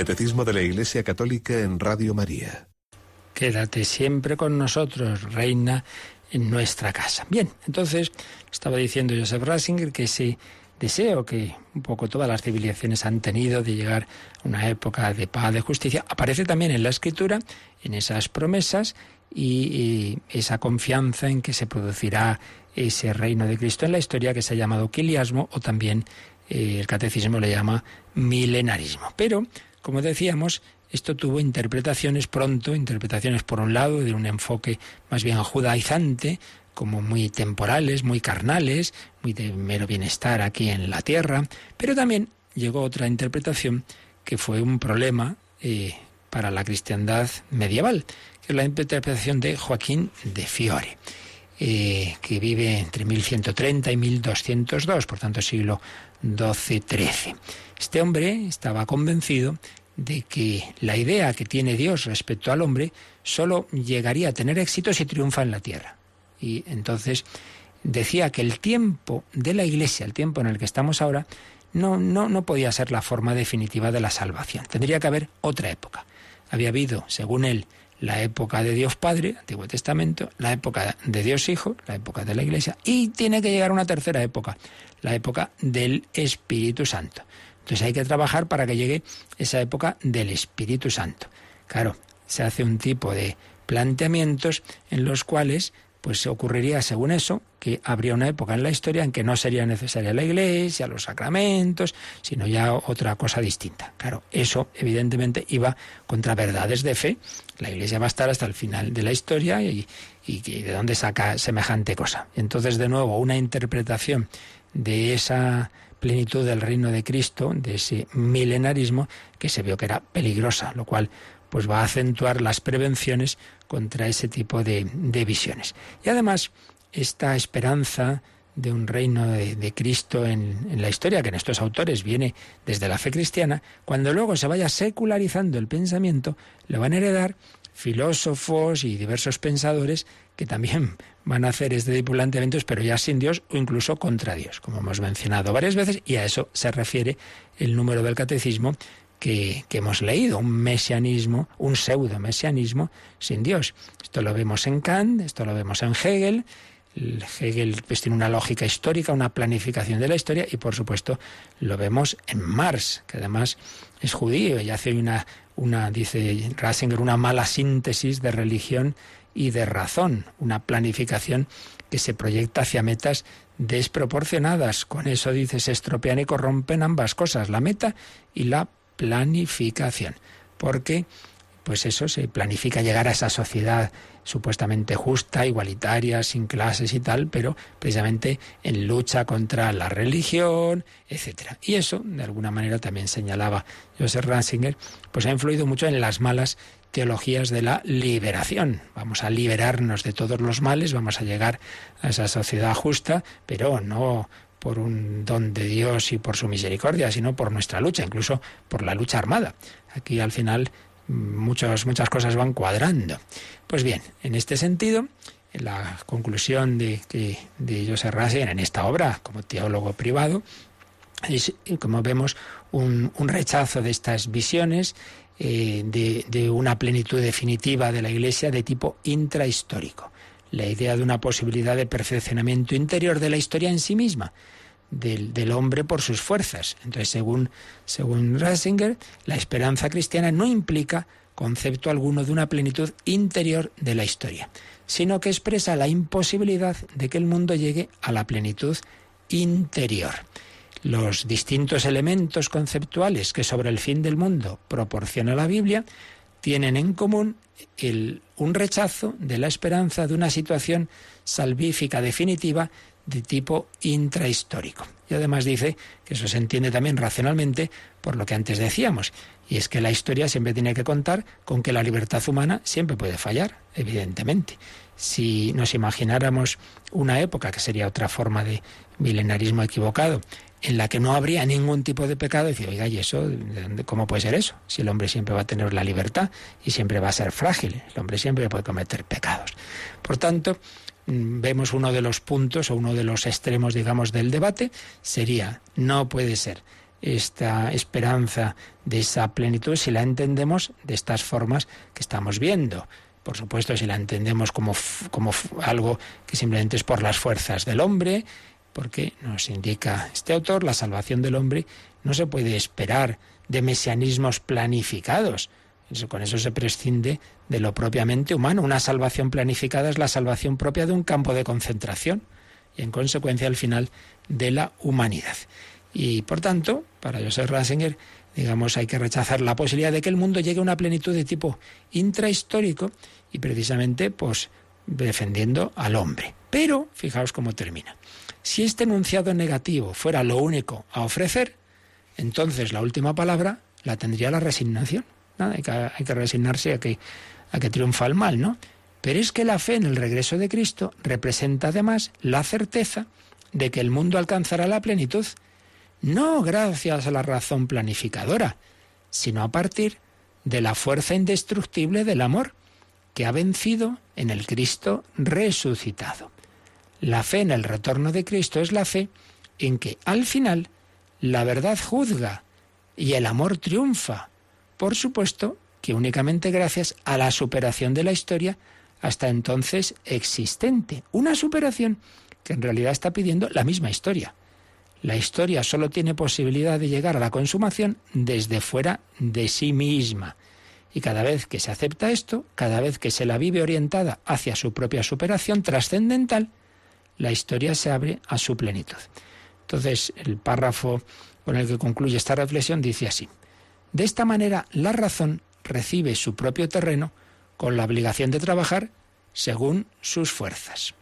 Catecismo de la Iglesia Católica en Radio María. Quédate siempre con nosotros, reina en nuestra casa. Bien, entonces estaba diciendo Joseph Ratzinger que ese deseo que un poco todas las civilizaciones han tenido de llegar a una época de paz, de justicia, aparece también en la escritura, en esas promesas y, esa confianza en que se producirá ese reino de Cristo en la historia que se ha llamado quiliasmo o también eh, el catecismo le llama milenarismo. Pero, como decíamos, esto tuvo interpretaciones pronto, interpretaciones por un lado de un enfoque más bien judaizante, como muy temporales, muy carnales, muy de mero bienestar aquí en la tierra, pero también llegó otra interpretación que fue un problema eh, para la cristiandad medieval, que es la interpretación de Joaquín de Fiore. Eh, que vive entre 1130 y 1202, por tanto siglo XII-XIII. Este hombre estaba convencido de que la idea que tiene Dios respecto al hombre solo llegaría a tener éxito si triunfa en la tierra. Y entonces decía que el tiempo de la Iglesia, el tiempo en el que estamos ahora, no, no, no podía ser la forma definitiva de la salvación. Tendría que haber otra época. Había habido, según él, la época de Dios Padre, Antiguo Testamento, la época de Dios Hijo, la época de la Iglesia, y tiene que llegar una tercera época, la época del Espíritu Santo. Entonces hay que trabajar para que llegue esa época del Espíritu Santo. Claro, se hace un tipo de planteamientos en los cuales pues ocurriría según eso que habría una época en la historia en que no sería necesaria la iglesia, los sacramentos, sino ya otra cosa distinta. Claro, eso evidentemente iba contra verdades de fe. La iglesia va a estar hasta el final de la historia y, y de dónde saca semejante cosa. Entonces, de nuevo, una interpretación de esa plenitud del reino de Cristo, de ese milenarismo, que se vio que era peligrosa, lo cual pues va a acentuar las prevenciones contra ese tipo de, visiones. Y además, esta esperanza de un reino de, Cristo en, la historia, que en estos autores viene desde la fe cristiana, cuando luego se vaya secularizando el pensamiento, le van a heredar filósofos y diversos pensadores que también van a hacer este tipo de planteamientos, pero ya sin Dios o incluso contra Dios, como hemos mencionado varias veces, y a eso se refiere el número del catecismo que, hemos leído, un mesianismo, un pseudo mesianismo sin Dios. Esto lo vemos en Kant, esto lo vemos en Hegel. Hegel pues, tiene una lógica histórica, una planificación de la historia y por supuesto lo vemos en Marx, que además es judío y hace una, una dice Rasinger, una mala síntesis de religión y de razón, una planificación que se proyecta hacia metas desproporcionadas. Con eso dice se estropean y corrompen ambas cosas, la meta y la planificación. Porque, pues eso, se planifica llegar a esa sociedad supuestamente justa, igualitaria, sin clases y tal, pero precisamente en lucha contra la religión, etcétera. Y eso, de alguna manera, también señalaba Joseph Ratzinger, pues ha influido mucho en las malas teologías de la liberación. Vamos a liberarnos de todos los males, vamos a llegar a esa sociedad justa, pero no por un don de Dios y por su misericordia, sino por nuestra lucha, incluso por la lucha armada. Aquí al final muchas, muchas cosas van cuadrando. Pues bien, en este sentido, la conclusión de, que de Joseph Ratzinger en esta obra, como teólogo privado, es, como vemos, un, rechazo de estas visiones eh, de, de una plenitud definitiva de la Iglesia de tipo intrahistórico. La idea de una posibilidad de perfeccionamiento interior de la historia en sí misma, del, hombre por sus fuerzas. Entonces, según, según Ratzinger, la esperanza cristiana no implica concepto alguno de una plenitud interior de la historia, sino que expresa la imposibilidad de que el mundo llegue a la plenitud interior. Los distintos elementos conceptuales que sobre el fin del mundo proporciona la Biblia tienen en común el, un rechazo de la esperanza de una situación salvífica definitiva de tipo intrahistórico. Y además dice que eso se entiende también racionalmente por lo que antes decíamos, y es que la historia siempre tiene que contar con que la libertad humana siempre puede fallar, evidentemente. Si nos imagináramos una época, que sería otra forma de milenarismo equivocado, en la que no habría ningún tipo de pecado, decir, oiga, ¿y eso? ¿Cómo puede ser eso? Si el hombre siempre va a tener la libertad y siempre va a ser frágil, el hombre siempre puede cometer pecados. Por tanto, vemos uno de los puntos o uno de los extremos, digamos, del debate, sería, no puede ser esta esperanza de esa plenitud si la entendemos de estas formas que estamos viendo. Por supuesto, si la entendemos como, como algo que simplemente es por las fuerzas del hombre, porque nos indica este autor, la salvación del hombre no se puede esperar de mesianismos planificados. Con eso se prescinde de lo propiamente humano. Una salvación planificada es la salvación propia de un campo de concentración y en consecuencia al final de la humanidad. Y por tanto, para Joseph Ratzinger, digamos, hay que rechazar la posibilidad de que el mundo llegue a una plenitud de tipo intrahistórico y precisamente pues defendiendo al hombre. Pero fijaos cómo termina. Si este enunciado negativo fuera lo único a ofrecer, entonces la última palabra la tendría la resignación. Hay, que, resignarse a que, a que triunfa el mal, ¿no? Pero es que la fe en el regreso de Cristo representa además la certeza de que el mundo alcanzará la plenitud, no gracias a la razón planificadora, sino a partir de la fuerza indestructible del amor que ha vencido en el Cristo resucitado. La fe en el retorno de Cristo es la fe en que al final la verdad juzga y el amor triunfa. Por supuesto que únicamente gracias a la superación de la historia hasta entonces existente. Una superación que en realidad está pidiendo la misma historia. La historia solo tiene posibilidad de llegar a la consumación desde fuera de sí misma. Y cada vez que se acepta esto, cada vez que se la vive orientada hacia su propia superación trascendental, la historia se abre a su plenitud. Entonces, el párrafo con el que concluye esta reflexión dice así, de esta manera la razón recibe su propio terreno con la obligación de trabajar según sus fuerzas.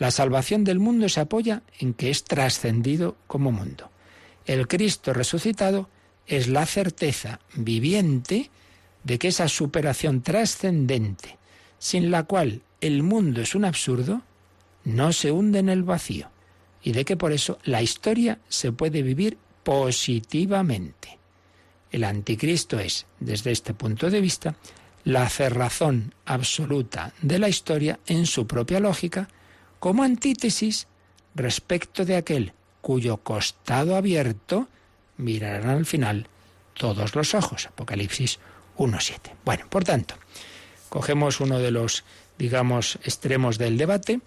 La salvación del mundo se apoya en que es trascendido como mundo. El Cristo resucitado es la certeza viviente de que esa superación trascendente, sin la cual el mundo es un absurdo, no se hunde en el vacío y de que por eso la historia se puede vivir positivamente. El anticristo es, desde este punto de vista, la cerrazón absoluta de la historia en su propia lógica, como antítesis respecto de aquel cuyo costado abierto mirarán al final todos los ojos. Apocalipsis 1.7. Bueno, por tanto, cogemos uno de los, digamos, extremos del debate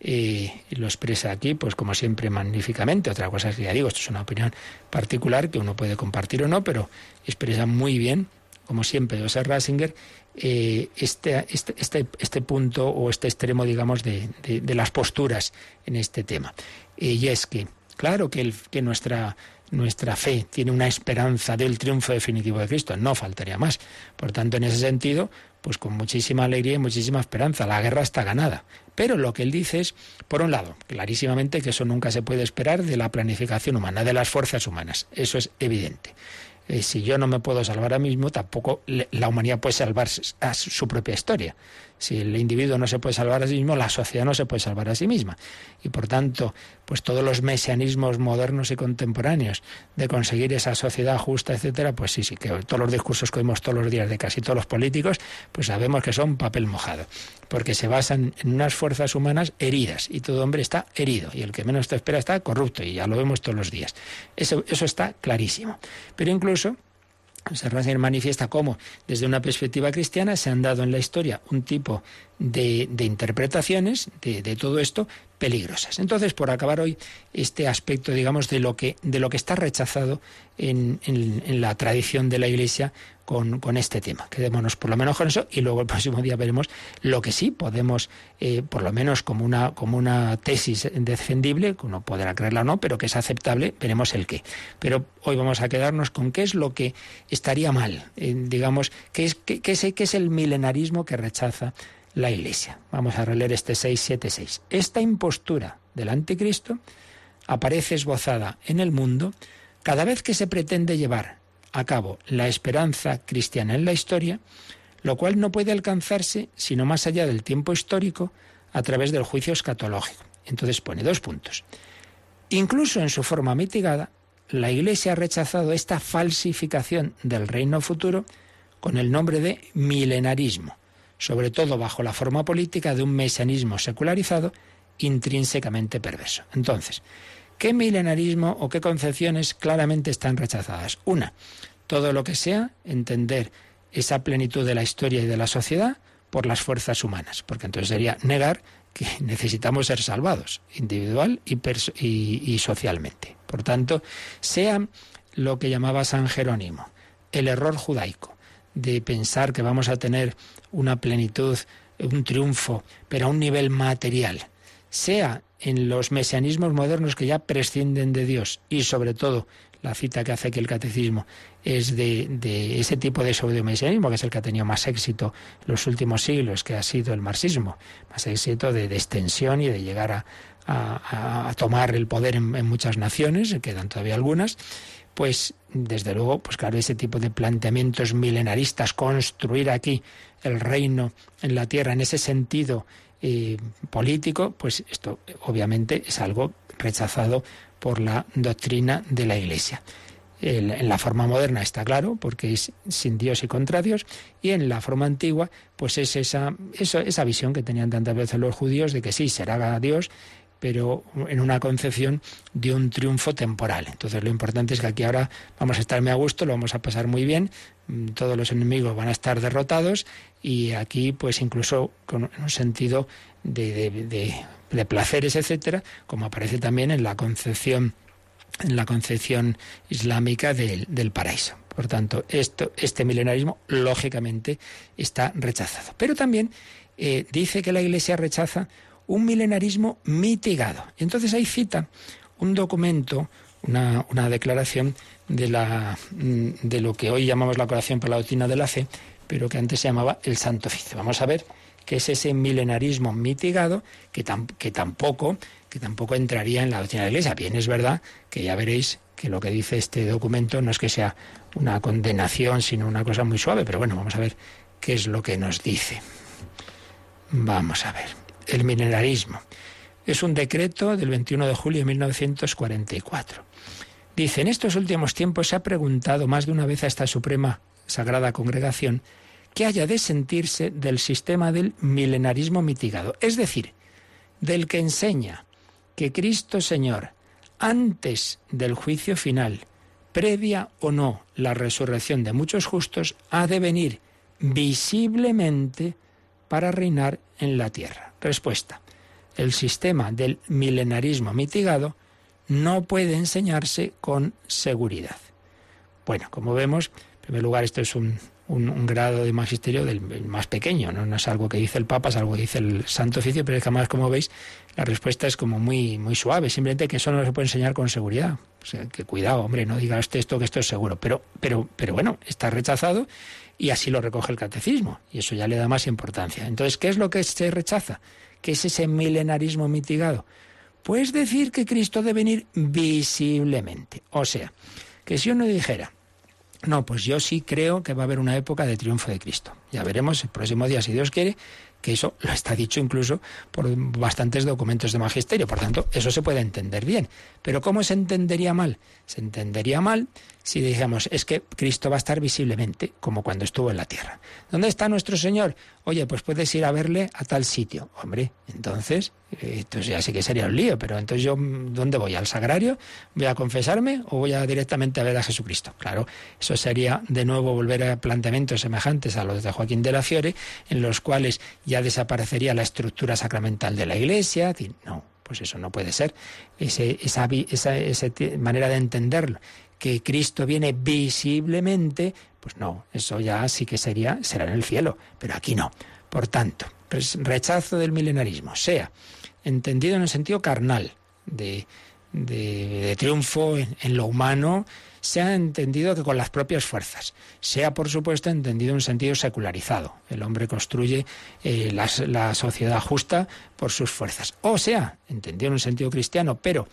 y lo expresa aquí, pues como siempre, magníficamente. Otra cosa es que ya digo, esto es una opinión particular que uno puede compartir o no, pero expresa muy bien, como siempre, José Rasinger, eh, este, este, este, este, punto o este extremo, digamos, de, de, las posturas en este tema. y es que, claro que, el, que nuestra nuestra fe tiene una esperanza del triunfo definitivo de Cristo, no faltaría más. Por tanto, en ese sentido, pues con muchísima alegría y muchísima esperanza, la guerra está ganada. Pero lo que él dice es, por un lado, clarísimamente que eso nunca se puede esperar de la planificación humana, de las fuerzas humanas. Eso es evidente. Eh, si yo no me puedo salvar a mí mismo, tampoco la humanidad puede salvar a su propia historia. Si el individuo no se puede salvar a sí mismo, la sociedad no se puede salvar a sí misma. Y por tanto, pues todos los mesianismos modernos y contemporáneos de conseguir esa sociedad justa, etcétera, pues sí, sí, que todos los discursos que oímos todos los días de casi todos los políticos, pues sabemos que son papel mojado, porque se basan en unas fuerzas humanas heridas y todo hombre está herido y el que menos te espera está corrupto y ya lo vemos todos los días. Eso, eso está clarísimo. Pero incluso se manifiesta cómo, desde una perspectiva cristiana, se han dado en la historia un tipo de, interpretaciones de, todo esto peligrosas. Entonces, por acabar hoy este aspecto, digamos, de lo que, de lo que está rechazado en, la tradición de la Iglesia con, este tema. Quedémonos por lo menos con eso y luego el próximo día veremos lo que sí podemos, eh, por lo menos como una, como una tesis defendible, que uno podrá creerla o no, pero que es aceptable, veremos el qué. Pero hoy vamos a quedarnos con qué es lo que estaría mal, eh, digamos, qué, es, qué es el milenarismo que rechaza la Iglesia. Vamos a releer este 676. Esta impostura del anticristo aparece esbozada en el mundo cada vez que se pretende llevar a cabo la esperanza cristiana en la historia, lo cual no puede alcanzarse sino más allá del tiempo histórico a través del juicio escatológico. Entonces pone dos puntos. Incluso en su forma mitigada, la Iglesia ha rechazado esta falsificación del reino futuro con el nombre de milenarismo, sobre todo bajo la forma política de un mesianismo secularizado intrínsecamente perverso. Entonces, ¿Qué milenarismo o qué concepciones claramente están rechazadas? Una, todo lo que sea entender esa plenitud de la historia y de la sociedad por las fuerzas humanas, porque entonces sería negar que necesitamos ser salvados, individual y, socialmente. Por tanto, sea lo que llamaba San Jerónimo, el error judaico, de pensar que vamos a tener una plenitud, un triunfo, pero a un nivel material, sea en los mesianismos modernos que ya prescinden de Dios y sobre todo la cita que hace aquí el catecismo es de, ese tipo de pseudo-mesianismo, que es el que ha tenido más éxito en los últimos siglos, que ha sido el marxismo, más éxito de, extensión y de llegar a, tomar el poder en, en, muchas naciones, quedan todavía algunas, pues desde luego, pues claro, ese tipo de planteamientos milenaristas, construir aquí el reino en la tierra en ese sentido eh, político, pues esto obviamente es algo rechazado por la doctrina de la Iglesia. en la forma moderna está claro, porque es sin Dios y contra Dios, y en la forma antigua, pues es esa, esa visión que tenían tantas veces los judíos de que sí, será Dios, pero en una concepción de un triunfo temporal. Entonces lo importante es que aquí ahora vamos a estar muy a gusto, lo vamos a pasar muy bien, todos los enemigos van a estar derrotados y aquí pues incluso con un sentido de, de, placeres, etcétera, como aparece también en la concepción en la concepción islámica del, paraíso. Por tanto, esto, este milenarismo lógicamente está rechazado. Pero también eh, dice que la Iglesia rechaza un milenarismo mitigado. Entonces ahí cita un documento, una, una declaración de, la, mm, de lo que hoy llamamos la coración por la doctrina de la fe, pero que antes se llamaba el Santo Oficio. Vamos a ver qué es ese milenarismo mitigado que, que, tampoco, que tampoco entraría en la doctrina de la Iglesia. Bien, es verdad que ya veréis que lo que dice este documento no es que sea una condenación, sino una cosa muy suave, pero bueno, vamos a ver qué es lo que nos dice. Vamos a ver el milenarismo. Es un decreto del 21 de julio de 1944. Dice, en estos últimos tiempos se ha preguntado más de una vez a esta Suprema Sagrada Congregación qué haya de sentirse del sistema del milenarismo mitigado, es decir, del que enseña que Cristo Señor, antes del juicio final, previa o no la resurrección de muchos justos, ha de venir visiblemente para reinar en la tierra. Respuesta. El sistema del milenarismo mitigado no puede enseñarse con seguridad. Bueno, como vemos, en primer lugar, esto es un, grado de magisterio del más pequeño, ¿no? es algo que dice el Papa, es algo que dice el Santo Oficio, pero es que además, como veis, la respuesta es como muy, muy suave, simplemente que eso no se puede enseñar con seguridad. O sea, que cuidado, hombre, no diga usted esto que esto es seguro. Pero, pero, pero bueno, está rechazado y así lo recoge el catecismo, y eso ya le da más importancia. Entonces, ¿qué es lo que se rechaza? ¿Qué es ese milenarismo mitigado? Pues decir que Cristo debe venir visiblemente. O sea, que si uno dijera, no, pues yo sí creo que va a haber una época de triunfo de Cristo. Ya veremos el próximo día, si Dios quiere, que eso lo está dicho incluso por bastantes documentos de magisterio. Por tanto, eso se puede entender bien. Pero ¿cómo se entendería mal? Se entendería mal si dijéramos, es que Cristo va a estar visiblemente, como cuando estuvo en la tierra. ¿Dónde está nuestro Señor? Oye, pues puedes ir a verle a tal sitio. Hombre, entonces, eh, entonces ya sí que sería un lío, pero entonces yo, ¿dónde voy? ¿Al sagrario? ¿Voy a confesarme o voy a directamente a ver a Jesucristo? Claro, eso sería de nuevo volver a planteamientos semejantes a los de Joaquín de la Fiore, en los cuales ya desaparecería la estructura sacramental de la Iglesia. No, pues eso no puede ser. Ese, esa, esa, esa manera de entenderlo que Cristo viene visiblemente, pues no, eso ya sí que sería, será en el cielo, pero aquí no. Por tanto, rechazo del milenarismo, sea entendido en el sentido carnal, de, de, triunfo en, lo humano, sea entendido que con las propias fuerzas, sea por supuesto entendido en un sentido secularizado. El hombre construye eh, la, la, sociedad justa por sus fuerzas. O sea, entendido en un sentido cristiano, pero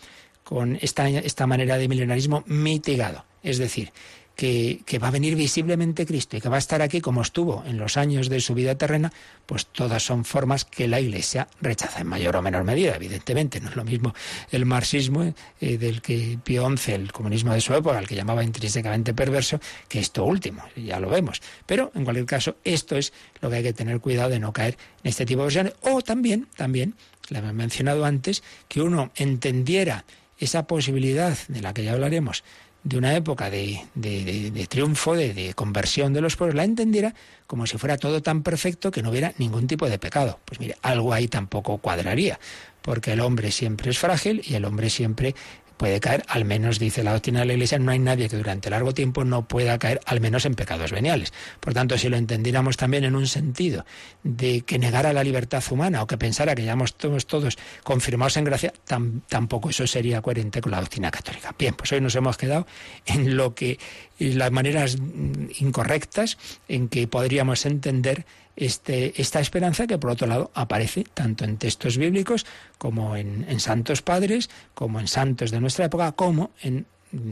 con esta, esta manera de milenarismo mitigado. Es decir, que, que, va a venir visiblemente Cristo y que va a estar aquí como estuvo en los años de su vida terrena, pues todas son formas que la Iglesia rechaza en mayor o menor medida, evidentemente. No es lo mismo el marxismo eh, del que Pío XI, el comunismo de su época, al que llamaba intrínsecamente perverso, que esto último, ya lo vemos. Pero, en cualquier caso, esto es lo que hay que tener cuidado de no caer en este tipo de versiones. O también, también, le hemos mencionado antes, que uno entendiera esa posibilidad de la que ya hablaremos, de una época de, de, triunfo, de, de, conversión de los pueblos, la entendiera como si fuera todo tan perfecto que no hubiera ningún tipo de pecado. Pues mire, algo ahí tampoco cuadraría, porque el hombre siempre es frágil y el hombre siempre puede caer, al menos dice la doctrina de la Iglesia, no hay nadie que durante largo tiempo no pueda caer, al menos en pecados veniales. Por tanto, si lo entendiéramos también en un sentido de que negara la libertad humana o que pensara que ya estamos todos confirmados en gracia, tampoco eso sería coherente con la doctrina católica. Bien, pues hoy nos hemos quedado en lo que las maneras incorrectas en que podríamos entender este, esta esperanza que por otro lado aparece tanto en textos bíblicos como en, en santos padres, como en santos de nuestra época, como en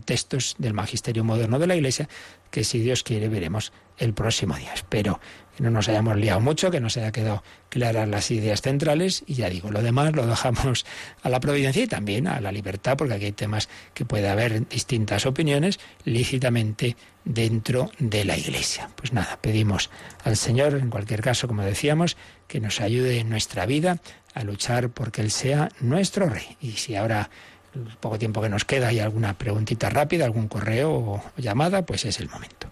textos del magisterio moderno de la Iglesia, que si Dios quiere veremos el próximo día. Espero no nos hayamos liado mucho, que nos haya quedado claras las ideas centrales y ya digo, lo demás lo dejamos a la providencia y también a la libertad, porque aquí hay temas que puede haber distintas opiniones lícitamente dentro de la Iglesia. Pues nada, pedimos al Señor, en cualquier caso, como decíamos, que nos ayude en nuestra vida a luchar porque Él sea nuestro Rey. Y si ahora el poco tiempo que nos queda hay alguna preguntita rápida, algún correo o llamada, pues es el momento.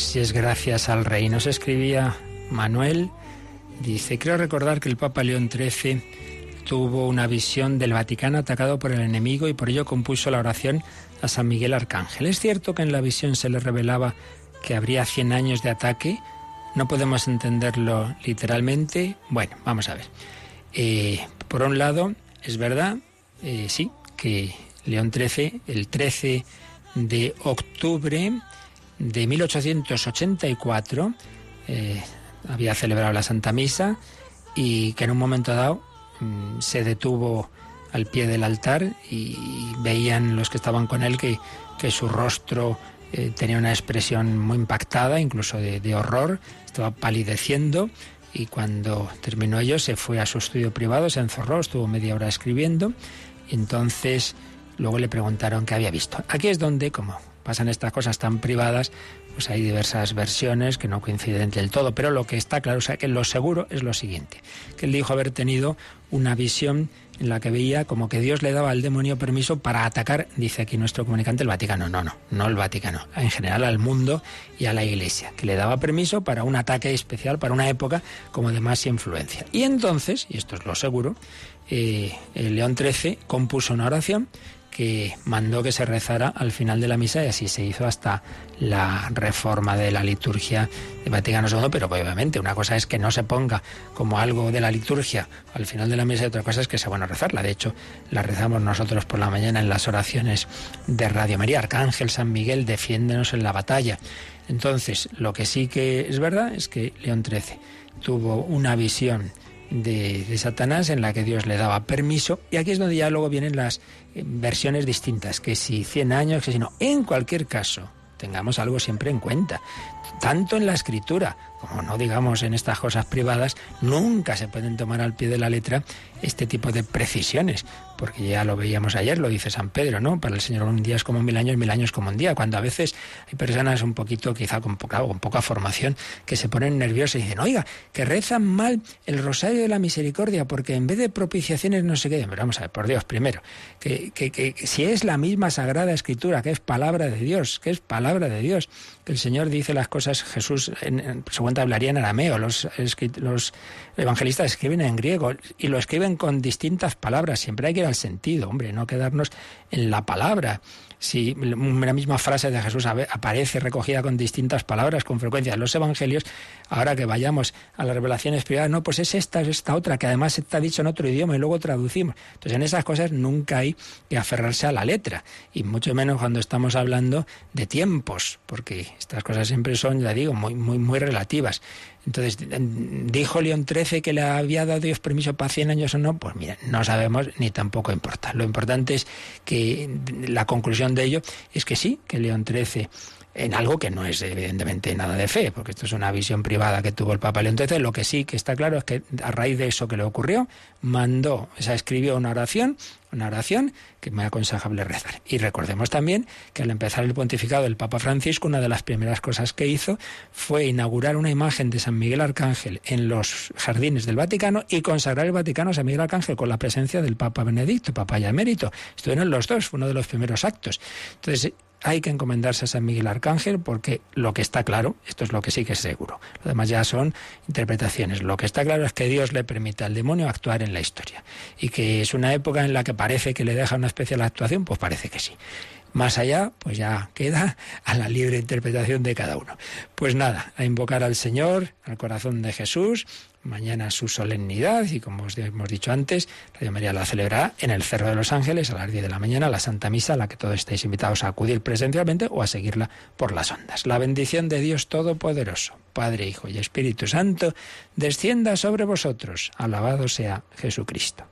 si es gracias al rey. Nos escribía Manuel, dice, creo recordar que el Papa León XIII tuvo una visión del Vaticano atacado por el enemigo y por ello compuso la oración a San Miguel Arcángel. ¿Es cierto que en la visión se le revelaba que habría 100 años de ataque? No podemos entenderlo literalmente. Bueno, vamos a ver. Eh, por un lado, es verdad, eh, sí, que León XIII, el 13 de octubre, de 1884 eh, había celebrado la Santa Misa y que en un momento dado mm, se detuvo al pie del altar y veían los que estaban con él que, que su rostro eh, tenía una expresión muy impactada, incluso de, de, horror, estaba palideciendo y cuando terminó ello se fue a su estudio privado, se encerró, estuvo media hora escribiendo y entonces luego le preguntaron qué había visto. Aquí es donde, como pasan estas cosas tan privadas, pues hay diversas versiones que no coinciden del todo, pero lo que está claro, o sea, que lo seguro es lo siguiente, que él dijo haber tenido una visión en la que veía como que Dios le daba al demonio permiso para atacar, dice aquí nuestro comunicante, el Vaticano. No, no, no el Vaticano, en general al mundo y a la Iglesia, que le daba permiso para un ataque especial, para una época como de más influencia. Y entonces, y esto es lo seguro, eh, el León XIII compuso una oración que mandó que se rezara al final de la misa y así se hizo hasta la reforma de la liturgia de Vaticano II, pero obviamente una cosa es que no se ponga como algo de la liturgia al final de la misa y otra cosa es que sea bueno rezarla. De hecho, la rezamos nosotros por la mañana en las oraciones de Radio María. Arcángel San Miguel, defiéndenos en la batalla. Entonces, lo que sí que es verdad es que León XIII tuvo una visión de, Satanás en la que Dios le daba permiso. Y aquí es donde ya luego vienen las eh, versiones distintas, que si 100 años, que si no. En cualquier caso, tengamos algo siempre en cuenta. Tanto en la escritura como no digamos en estas cosas privadas, nunca se pueden tomar al pie de la letra este tipo de precisiones, porque ya lo veíamos ayer, lo dice San Pedro, ¿no? Para el Señor un día es como mil años, mil años como un día, cuando a veces hay personas un poquito, quizá con poca, con poca formación, que se ponen nerviosas y dicen, oiga, que rezan mal el rosario de la misericordia, porque en vez de propiciaciones no se queden. Pero vamos a ver, por Dios, primero, que, si es la misma Sagrada Escritura, que es palabra de Dios, que es palabra de Dios, que el Señor dice las cosas, Jesús en, en hablaría en arameo, los, los evangelistas escriben en griego y lo escriben con distintas palabras, siempre hay que ir al sentido, hombre, no quedarnos en la palabra si la misma frase de Jesús aparece recogida con distintas palabras con frecuencia en los evangelios, ahora que vayamos a las revelaciones privadas, no, pues es esta, es esta otra, que además está dicho en otro idioma y luego traducimos. Entonces en esas cosas nunca hay que aferrarse a la letra, y mucho menos cuando estamos hablando de tiempos, porque estas cosas siempre son, ya digo, muy, muy, muy relativas. Entonces, ¿dijo León XIII que le había dado Dios permiso para 100 años o no? Pues mira, no sabemos ni tampoco importa. Lo importante es que la conclusión de ello es que sí, que León XIII en algo que no es evidentemente nada de fe, porque esto es una visión privada que tuvo el Papa León XIII. Lo que sí que está claro es que a raíz de eso que le ocurrió, mandó, o sea, escribió una oración, una oración que me aconsejable rezar. Y recordemos también que al empezar el pontificado del Papa Francisco, una de las primeras cosas que hizo fue inaugurar una imagen de San Miguel Arcángel en los jardines del Vaticano y consagrar el Vaticano a San Miguel Arcángel con la presencia del Papa Benedicto, Papa ya emérito. Estuvieron los dos, fue uno de los primeros actos. Entonces, hay que encomendarse a San Miguel Arcángel porque lo que está claro, esto es lo que sí que es seguro, lo demás ya son interpretaciones, lo que está claro es que Dios le permite al demonio actuar en la historia y que es una época en la que parece que le deja una especial actuación, pues parece que sí. Más allá, pues ya queda a la libre interpretación de cada uno. Pues nada, a invocar al Señor, al corazón de Jesús, mañana su solemnidad y como os hemos dicho antes, Radio María la celebrará en el Cerro de los Ángeles a las 10 de la mañana, la Santa Misa, a la que todos estáis invitados a acudir presencialmente o a seguirla por las ondas. La bendición de Dios Todopoderoso, Padre, Hijo y Espíritu Santo, descienda sobre vosotros. Alabado sea Jesucristo.